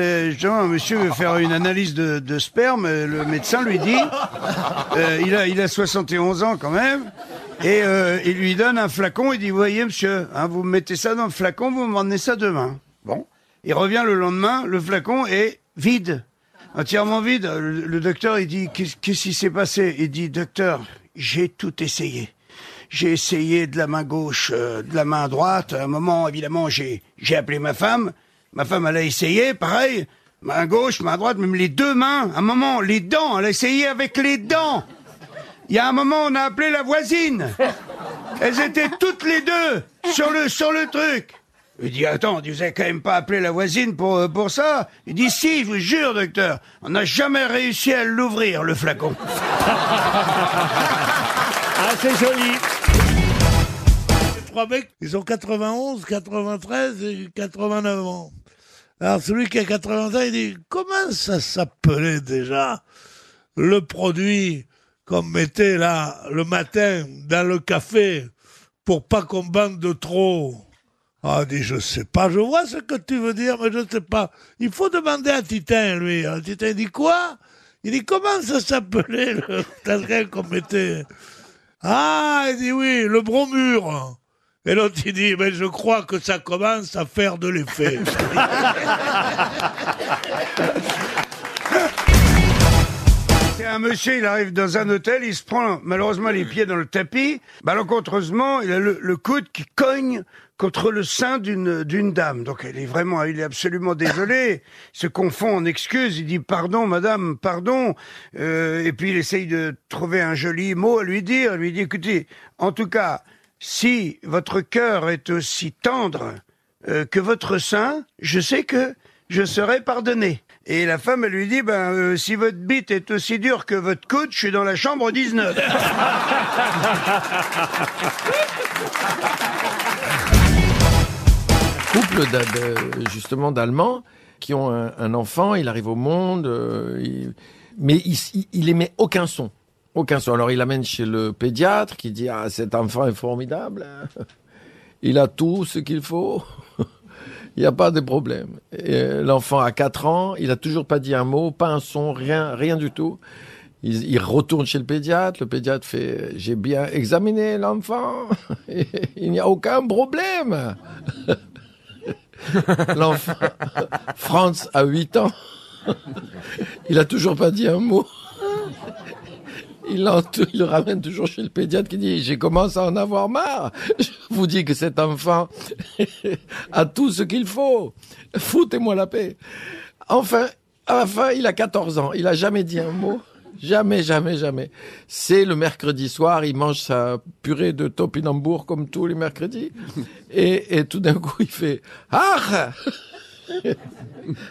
un monsieur veut faire une analyse de, sperme. euh, Le médecin lui dit, euh, il a il a 71 ans quand même, et euh, il lui donne un flacon. Il dit, voyez monsieur, hein, vous mettez ça dans le flacon, vous m'emmenez ça demain. Bon, il revient le lendemain, le flacon est vide, entièrement vide. Le, docteur il dit, qu'est-ce qui s'est passé? Il dit, docteur, j'ai tout essayé. J'ai essayé de la main gauche, de la main droite. À un moment, évidemment, j'ai appelé ma femme. Ma femme, elle a essayé, pareil. Main gauche, main droite, même les deux mains. À un moment, les dents, elle a essayé avec les dents. Il y a un moment, on a appelé la voisine. Elles étaient toutes les deux sur le, sur le truc. Il dit, attends, vous avez quand même pas appelé la voisine pour, euh, pour ça? Il dit, si, je vous jure, docteur, on n'a jamais réussi à l'ouvrir, le flacon. Ah, c'est joli. Les trois mecs, ils ont 91, 93 et 89 ans. Alors celui qui a 80 ans, il dit comment ça s'appelait déjà le produit qu'on mettait là le matin dans le café pour pas qu'on bande de trop? Ah, il dit, je sais pas, je vois ce que tu veux dire, mais je sais pas. Il faut demander à Titin, lui. Alors, il dit quoi? Il dit, comment ça s'appelait le qu'on mettait? Ah, il dit oui, le bromure. Et l'autre, il dit, mais je crois que ça commence à faire de l'effet. C'est un monsieur, il arrive dans un hôtel, il se prend malheureusement les pieds dans le tapis. Malencontreusement, il a le, le coude qui cogne contre le sein d'une d'une dame. Donc elle est vraiment, il est absolument désolé. Il se confond en excuses. Il dit pardon, madame, pardon. Euh, et puis il essaye de trouver un joli mot à lui dire. Il lui dit écoutez, en tout cas, si votre cœur est aussi tendre euh, que votre sein, je sais que je serai pardonné. Et la femme, lui dit, ben, euh, si votre bite est aussi dure que votre coude, je suis dans la chambre 19. couple justement d'Allemands qui ont un, enfant, il arrive au monde, euh, mais il, il émet aucun son. Aucun son. Alors il l'amène chez le pédiatre qui dit Ah, cet enfant est formidable. Il a tout ce qu'il faut. Il n'y a pas de problème. L'enfant a 4 ans, il a toujours pas dit un mot, pas un son, rien, rien du tout. Il, retourne chez le pédiatre. Le pédiatre fait J'ai bien examiné l'enfant. Il n'y a aucun problème. L'enfant, Franz a 8 ans. Il a toujours pas dit un mot. Il, le ramène toujours chez le pédiatre qui dit J'ai commencé à en avoir marre. Je vous dis que cet enfant a tout ce qu'il faut. Foutez-moi la paix. Enfin, à la fin, il a 14 ans. Il a jamais dit un mot. Jamais, jamais, jamais. C'est le mercredi soir, il mange sa purée de topinambour comme tous les mercredis. Et, et tout d'un coup, il fait Ah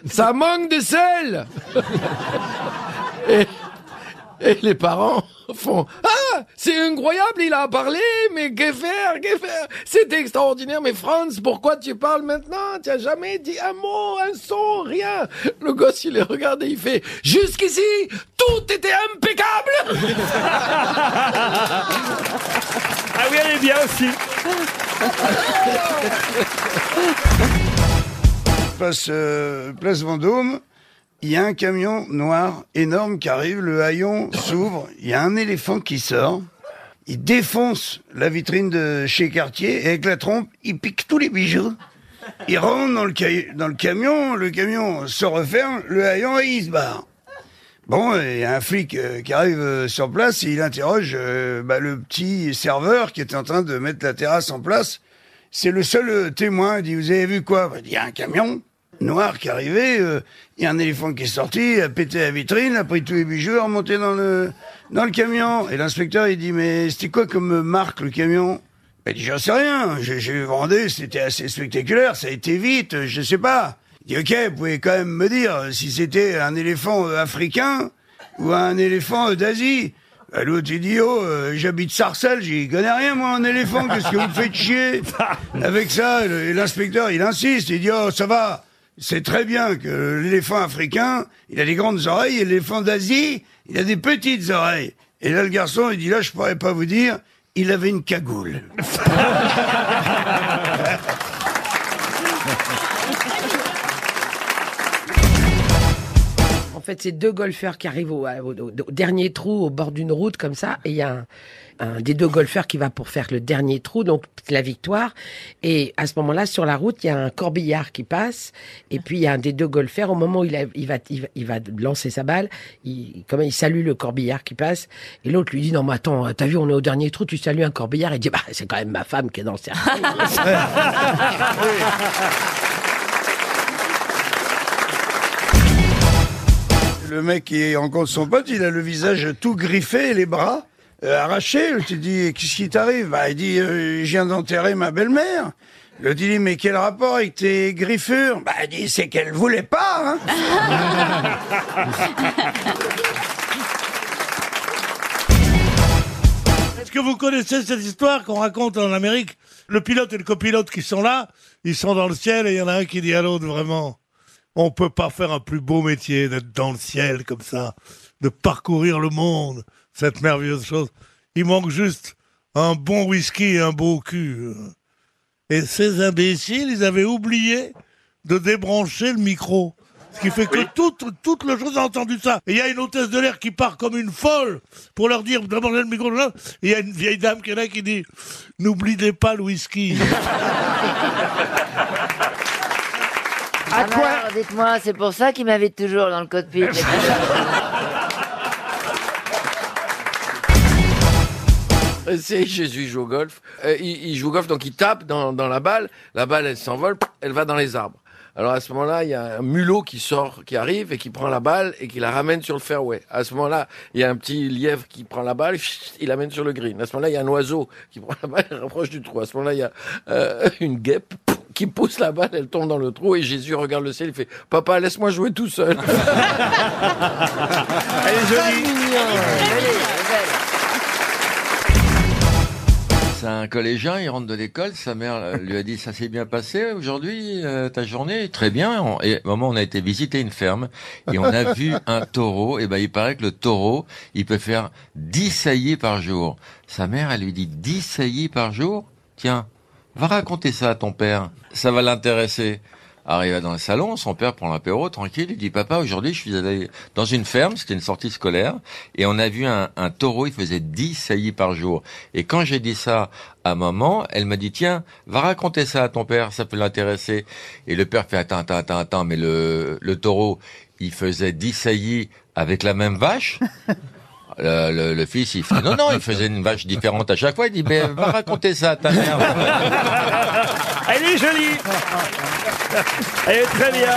Ça manque de sel et, les parents font Ah C'est incroyable, il a parlé, mais que faire Que faire? C'est extraordinaire, mais Franz, pourquoi tu parles maintenant? Tu as jamais dit un mot, un son, rien. Le gosse, il les regarde et il fait Jusqu'ici, tout était impeccable! Ah oui, elle est bien aussi. Place, euh, place Vendôme, il y a un camion noir énorme qui arrive, le haillon s'ouvre, il y a un éléphant qui sort, il défonce la vitrine de chez Cartier et avec la trompe, il pique tous les bijoux. Il rentre dans le, camion, le camion se referme, le haillon et il se barre. Bon, il y a un flic euh, qui arrive euh, sur place et il interroge euh, bah, le petit serveur qui était en train de mettre la terrasse en place. C'est le seul euh, témoin. Il dit, vous avez vu quoi? Bah, Il dit, il y a un camion noir qui est arrivé, euh, il y a un éléphant qui est sorti, a pété la vitrine, a pris tous les bijoux, est remonté dans le, dans le camion. Et l'inspecteur, il dit, mais c'était quoi comme marque le camion? Il dit, j'en sais rien, j'ai j'ai vendu, c'était assez spectaculaire, ça a été vite, je sais pas. Il dit, ok, vous pouvez quand même me dire si c'était un éléphant euh, africain ou un éléphant euh, d'Asie. Bah, L'autre, il dit, oh, euh, j'habite Sarcelles, j'y connais rien, moi, en éléphant, qu'est-ce que vous me faites chier Avec ça, l'inspecteur, il insiste, il dit, oh, ça va, c'est très bien que l'éléphant africain, il a des grandes oreilles, et l'éléphant d'Asie, il a des petites oreilles. Et là, le garçon, il dit, là, je pourrais pas vous dire, il avait une cagoule. fait, c'est deux golfeurs qui arrivent au, dernier trou, au bord d'une route, comme ça, et il y a un, des deux golfeurs qui va pour faire le dernier trou, donc la victoire. Et à ce moment-là, sur la route, il y a un corbillard qui passe, et puis il y a un des deux golfeurs, au moment où il, va, il, va, lancer sa balle, il, il salue le corbillard qui passe, et l'autre lui dit, non mais attends, t'as vu, on est au dernier trou, tu salues un corbillard, il dit, bah c'est quand même ma femme qui est dans le cercueil. Le mec qui rencontre son pote, il a le visage tout griffé les bras euh, arrachés. Tu dis, qu'est-ce qui t'arrive? Bah, il dit, euh, je viens d'enterrer ma belle-mère. Le dit, mais quel rapport avec tes griffures? Bah, il dit, c'est qu'elle voulait pas. Hein Est-ce que vous connaissez cette histoire qu'on raconte en Amérique? Le pilote et le copilote qui sont là, ils sont dans le ciel et il y en a un qui dit à l'autre vraiment, on peut pas faire un plus beau métier d'être dans le ciel comme ça, de parcourir le monde, cette merveilleuse chose. Il manque juste un bon whisky et un beau cul. Et ces imbéciles, ils avaient oublié de débrancher le micro. Ce qui fait que toute, toute le chose a entendu ça. Et il y a une hôtesse de l'air qui part comme une folle pour leur dire de débrancher le micro. Et il y a une vieille dame qui est là qui dit N'oubliez pas le whisky. À quoi Ah, Dites-moi, c'est pour ça qu'il m'invite toujours dans le cockpit. Euh, C'est Jésus joue au golf. Euh, il, il joue au golf, donc il tape dans, dans la balle. La balle, elle s'envole, elle va dans les arbres. Alors à ce moment-là, il y a un mulot qui sort, qui arrive et qui prend la balle et qui la ramène sur le fairway. À ce moment-là, il y a un petit lièvre qui prend la balle, chut, il l'amène sur le green. À ce moment-là, il y a un oiseau qui prend la balle et rapproche du trou. À ce moment-là, il y a euh, une guêpe qui pousse la balle, elle tombe dans le trou et Jésus regarde le ciel, il fait « Papa, laisse-moi jouer tout seul ». Elle est jolie. C'est un collégien, il rentre de l'école, sa mère lui a dit ça s'est bien passé aujourd'hui euh, ta journée, très bien. Et au moment où on a été visiter une ferme et on a vu un taureau, et ben il paraît que le taureau, il peut faire 10 saillies par jour. Sa mère, elle lui dit 10 saillies par jour? Tiens, va raconter ça à ton père, ça va l'intéresser. Arrivé dans le salon, son père prend l'apéro, tranquille, il dit papa aujourd'hui je suis allé dans une ferme, c'était une sortie scolaire, et on a vu un, un taureau, il faisait 10 saillies par jour. Et quand j'ai dit ça à maman, elle m'a dit tiens, va raconter ça à ton père, ça peut l'intéresser. Et le père fait attends, attends, attends, attends, mais le, le taureau, il faisait 10 saillies avec la même vache? Le, fils, il fait non, non, il faisait une vache différente à chaque fois. Il dit, mais va raconter ça à ta mère. Elle est jolie Elle est très bien